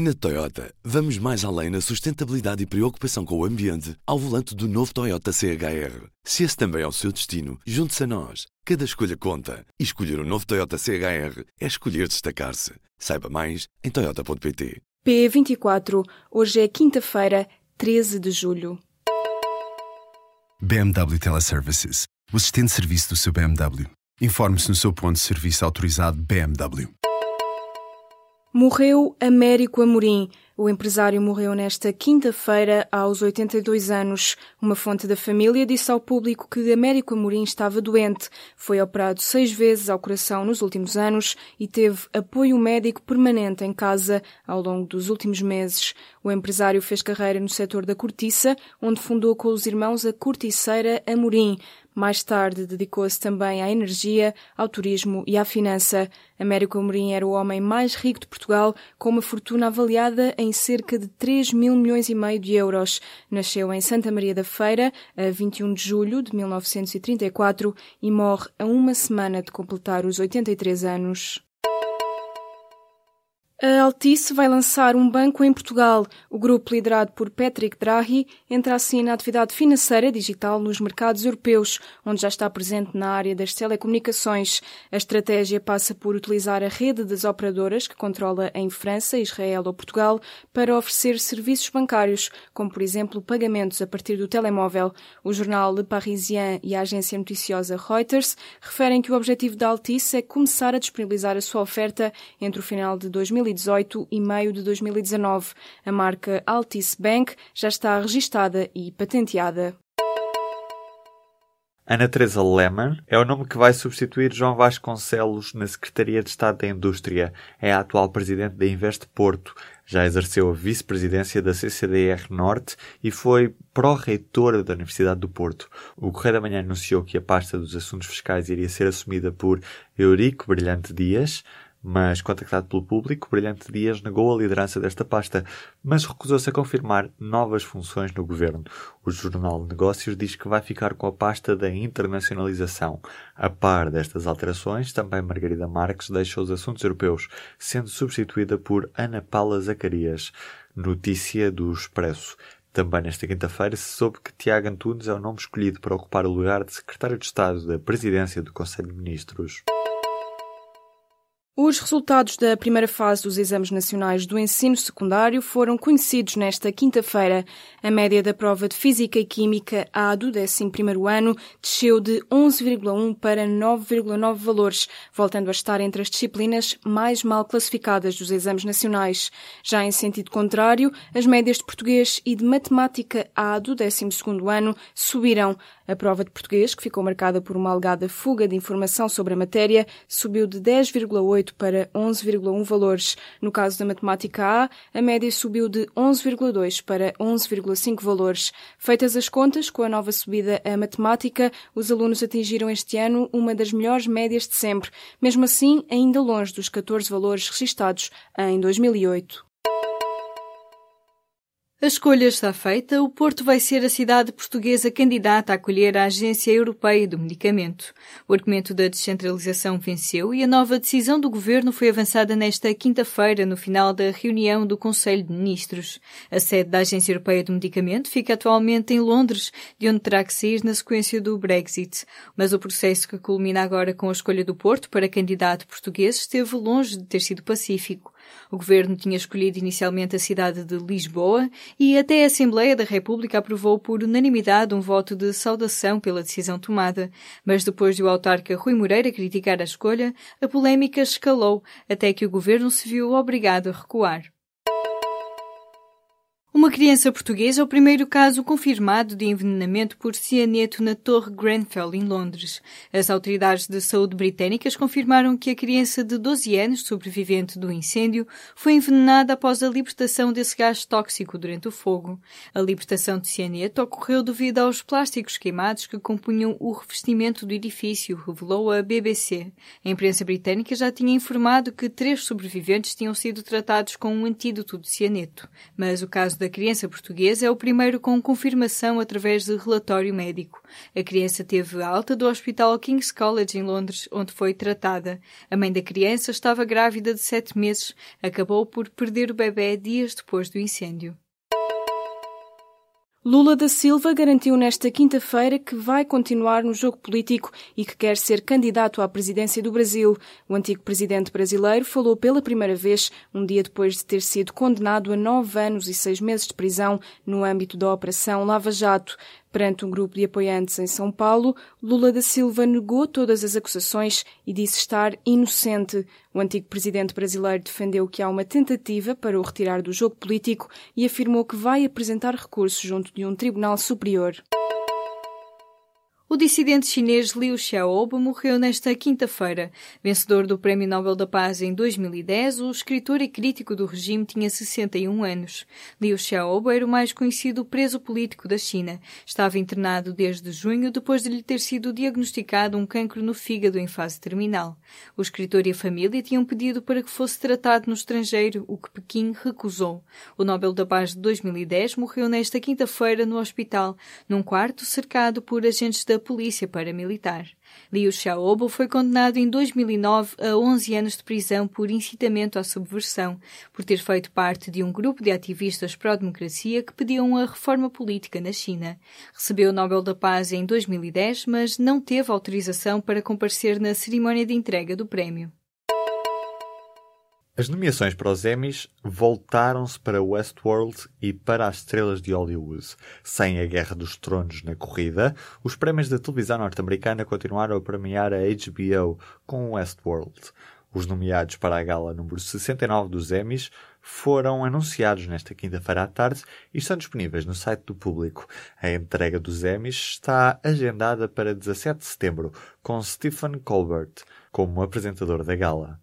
Na Toyota, vamos mais além na sustentabilidade e preocupação com o ambiente ao volante do novo Toyota CHR. Se esse também é o seu destino, junte-se a nós. Cada escolha conta. E escolher o um novo Toyota CHR é escolher destacar-se. Saiba mais em Toyota.pt. P24. Hoje é quinta-feira, 13 de julho. BMW Teleservices. O assistente de serviço do seu BMW. Informe-se no seu ponto de serviço autorizado BMW. Morreu Américo Amorim. O empresário morreu nesta quinta-feira, aos 82 anos. Uma fonte da família disse ao público que Américo Amorim estava doente. Foi operado seis vezes ao coração nos últimos anos e teve apoio médico permanente em casa ao longo dos últimos meses. O empresário fez carreira no setor da cortiça, onde fundou com os irmãos a Corticeira Amorim. Mais tarde dedicou-se também à energia, ao turismo e à finança. Américo Amorim era o homem mais rico de Portugal, com uma fortuna avaliada em cerca de 3 mil milhões e meio de euros. Nasceu em Santa Maria da Feira, a 21 de julho de 1934 e morre a uma semana de completar os 83 anos. A Altice vai lançar um banco em Portugal. O grupo, liderado por Patrick Drahi, entra assim na atividade financeira digital nos mercados europeus, onde já está presente na área das telecomunicações. A estratégia passa por utilizar a rede das operadoras que controla em França, Israel ou Portugal para oferecer serviços bancários, como por exemplo pagamentos a partir do telemóvel. O jornal Le Parisien e a agência noticiosa Reuters referem que o objetivo da Altice é começar a disponibilizar a sua oferta entre o final de 2020 2018 e meio de 2019. A marca Altice Bank já está registada e patenteada. Ana Teresa Lehmann é o nome que vai substituir João Vasconcelos na Secretaria de Estado da Indústria. É a atual presidente da Invest Porto. Já exerceu a vice-presidência da CCDR Norte e foi pró-reitora da Universidade do Porto. O Correio da Manhã anunciou que a pasta dos assuntos fiscais iria ser assumida por Eurico Brilhante Dias, mas, contactado pelo público, Brilhante Dias negou a liderança desta pasta, mas recusou-se a confirmar novas funções no governo. O Jornal de Negócios diz que vai ficar com a pasta da internacionalização. A par destas alterações, também Margarida Marques deixa os assuntos europeus, sendo substituída por Ana Paula Zacarias. Notícia do Expresso. Também nesta quinta-feira se soube que Tiago Antunes é o nome escolhido para ocupar o lugar de Secretário de Estado da Presidência do Conselho de Ministros. Os resultados da primeira fase dos exames nacionais do ensino secundário foram conhecidos nesta quinta-feira. A média da prova de Física e Química A do 11º ano desceu de 11,1 para 9,9 valores, voltando a estar entre as disciplinas mais mal classificadas dos exames nacionais. Já em sentido contrário, as médias de português e de matemática A do 12º ano subiram. A prova de português, que ficou marcada por uma alegada fuga de informação sobre a matéria, subiu de 10,8 para 11,1 valores. No caso da matemática A, a média subiu de 11,2 para 11,5 valores. Feitas as contas, com a nova subida a matemática, os alunos atingiram este ano uma das melhores médias de sempre, mesmo assim ainda longe dos 14 valores registados em 2008. A escolha está feita, o Porto vai ser a cidade portuguesa candidata a acolher a Agência Europeia do Medicamento. O argumento da descentralização venceu e a nova decisão do governo foi avançada nesta quinta-feira, no final da reunião do Conselho de Ministros. A sede da Agência Europeia do Medicamento fica atualmente em Londres, de onde terá que sair na sequência do Brexit. Mas o processo que culmina agora com a escolha do Porto para candidato português esteve longe de ter sido pacífico. O governo tinha escolhido inicialmente a cidade de Lisboa e até a Assembleia da República aprovou por unanimidade um voto de saudação pela decisão tomada. Mas depois de o autarca Rui Moreira criticar a escolha, a polémica escalou até que o governo se viu obrigado a recuar. Uma criança portuguesa é o primeiro caso confirmado de envenenamento por cianeto na Torre Grenfell, em Londres. As autoridades de saúde britânicas confirmaram que a criança de 12 anos, sobrevivente do incêndio, foi envenenada após a libertação desse gás tóxico durante o fogo. A libertação de cianeto ocorreu devido aos plásticos queimados que compunham o revestimento do edifício, revelou a BBC. A imprensa britânica já tinha informado que três sobreviventes tinham sido tratados com um antídoto de cianeto, mas o caso da criança portuguesa é o primeiro com confirmação através de relatório médico. A criança teve alta do Hospital King's College em Londres, onde foi tratada. A mãe da criança estava grávida de sete meses, acabou por perder o bebê dias depois do incêndio. Lula da Silva garantiu nesta quinta-feira que vai continuar no jogo político e que quer ser candidato à presidência do Brasil. O antigo presidente brasileiro falou pela primeira vez, um dia depois de ter sido condenado a nove anos e seis meses de prisão no âmbito da Operação Lava Jato. Perante um grupo de apoiantes em São Paulo, Lula da Silva negou todas as acusações e disse estar inocente. O antigo presidente brasileiro defendeu que há uma tentativa para o retirar do jogo político e afirmou que vai apresentar recurso junto de um tribunal superior. O dissidente chinês Liu Xiaobo morreu nesta quinta-feira. Vencedor do Prémio Nobel da Paz em 2010, o escritor e crítico do regime tinha 61 anos. Liu Xiaobo era o mais conhecido preso político da China. Estava internado desde junho depois de lhe ter sido diagnosticado um cancro no fígado em fase terminal. O escritor e a família tinham pedido para que fosse tratado no estrangeiro, o que Pequim recusou. O Nobel da Paz de 2010 morreu nesta quinta-feira no hospital, num quarto cercado por agentes da polícia paramilitar. Liu Xiaobo foi condenado em 2009 a 11 anos de prisão por incitamento à subversão, por ter feito parte de um grupo de ativistas pró-democracia que pediam a reforma política na China. Recebeu o Nobel da Paz em 2010, mas não teve autorização para comparecer na cerimónia de entrega do prémio. As nomeações para os Emmys voltaram-se para Westworld e para as estrelas de Hollywood. Sem a Guerra dos Tronos na corrida, os prémios da televisão norte-americana continuaram a premiar a HBO com Westworld. Os nomeados para a gala número 69 dos Emmys foram anunciados nesta quinta-feira à tarde e estão disponíveis no site do público. A entrega dos Emmys está agendada para 17 de setembro, com Stephen Colbert como apresentador da gala.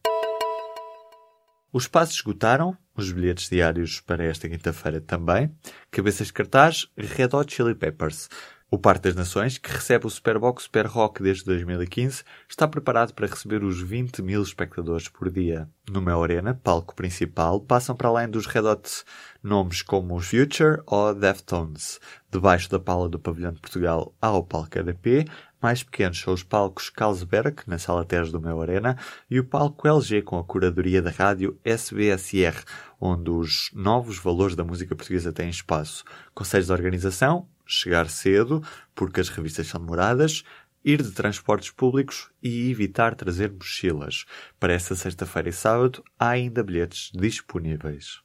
Os passos esgotaram, os bilhetes diários para esta quinta-feira também. Cabeças de cartaz, Red Hot Chili Peppers. O Parque das Nações, que recebe o Superbox Super Rock desde 2015, está preparado para receber os 20 mil espectadores por dia. No Mel Arena, palco principal, passam para além dos Red Hot nomes como os Future ou Deftones. Debaixo da pala do Pavilhão de Portugal há o palco EDP, mais pequenos são os palcos Carlsberg, na Sala Teres do Meu Arena, e o palco LG, com a curadoria da rádio SBSR, onde os novos valores da música portuguesa têm espaço. Conselhos de organização, chegar cedo, porque as revistas são demoradas, ir de transportes públicos e evitar trazer mochilas. Para esta sexta-feira e sábado há ainda bilhetes disponíveis.